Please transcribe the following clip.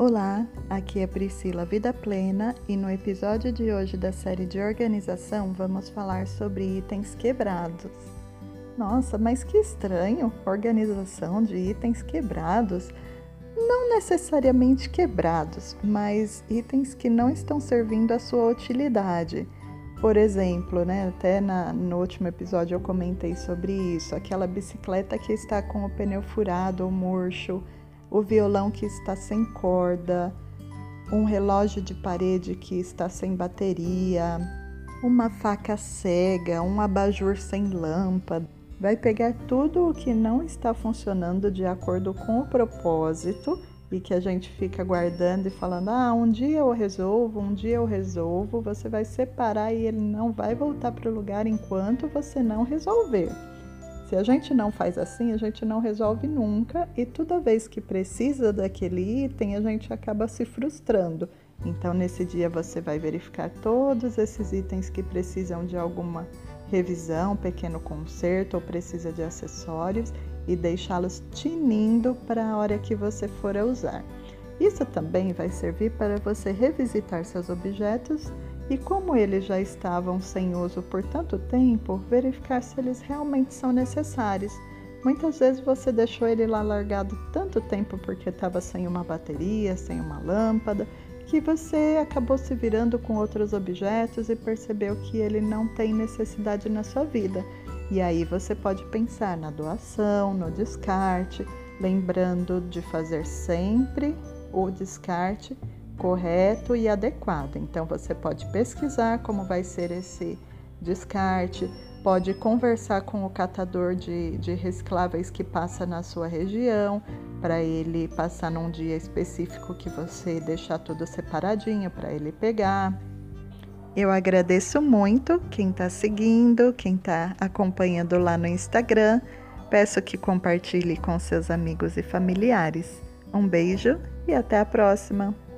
Olá, aqui é Priscila Vida Plena e no episódio de hoje da série de organização vamos falar sobre itens quebrados. Nossa, mas que estranho! Organização de itens quebrados. Não necessariamente quebrados, mas itens que não estão servindo a sua utilidade. Por exemplo, né, até na, no último episódio eu comentei sobre isso, aquela bicicleta que está com o pneu furado ou murcho o violão que está sem corda, um relógio de parede que está sem bateria, uma faca cega, um abajur sem lâmpada. Vai pegar tudo o que não está funcionando de acordo com o propósito e que a gente fica guardando e falando: ah, um dia eu resolvo, um dia eu resolvo. Você vai separar e ele não vai voltar para o lugar enquanto você não resolver. Se a gente não faz assim, a gente não resolve nunca e toda vez que precisa daquele item, a gente acaba se frustrando. Então, nesse dia, você vai verificar todos esses itens que precisam de alguma revisão, pequeno conserto ou precisa de acessórios e deixá-los tinindo para a hora que você for usar. Isso também vai servir para você revisitar seus objetos e como eles já estavam sem uso por tanto tempo, verificar se eles realmente são necessários. Muitas vezes você deixou ele lá largado tanto tempo porque estava sem uma bateria, sem uma lâmpada, que você acabou se virando com outros objetos e percebeu que ele não tem necessidade na sua vida. E aí você pode pensar na doação, no descarte, lembrando de fazer sempre o descarte correto e adequado. Então você pode pesquisar como vai ser esse descarte, pode conversar com o catador de, de recicláveis que passa na sua região, para ele passar num dia específico que você deixar tudo separadinho para ele pegar. Eu agradeço muito quem está seguindo, quem está acompanhando lá no Instagram. Peço que compartilhe com seus amigos e familiares. Um beijo e até a próxima!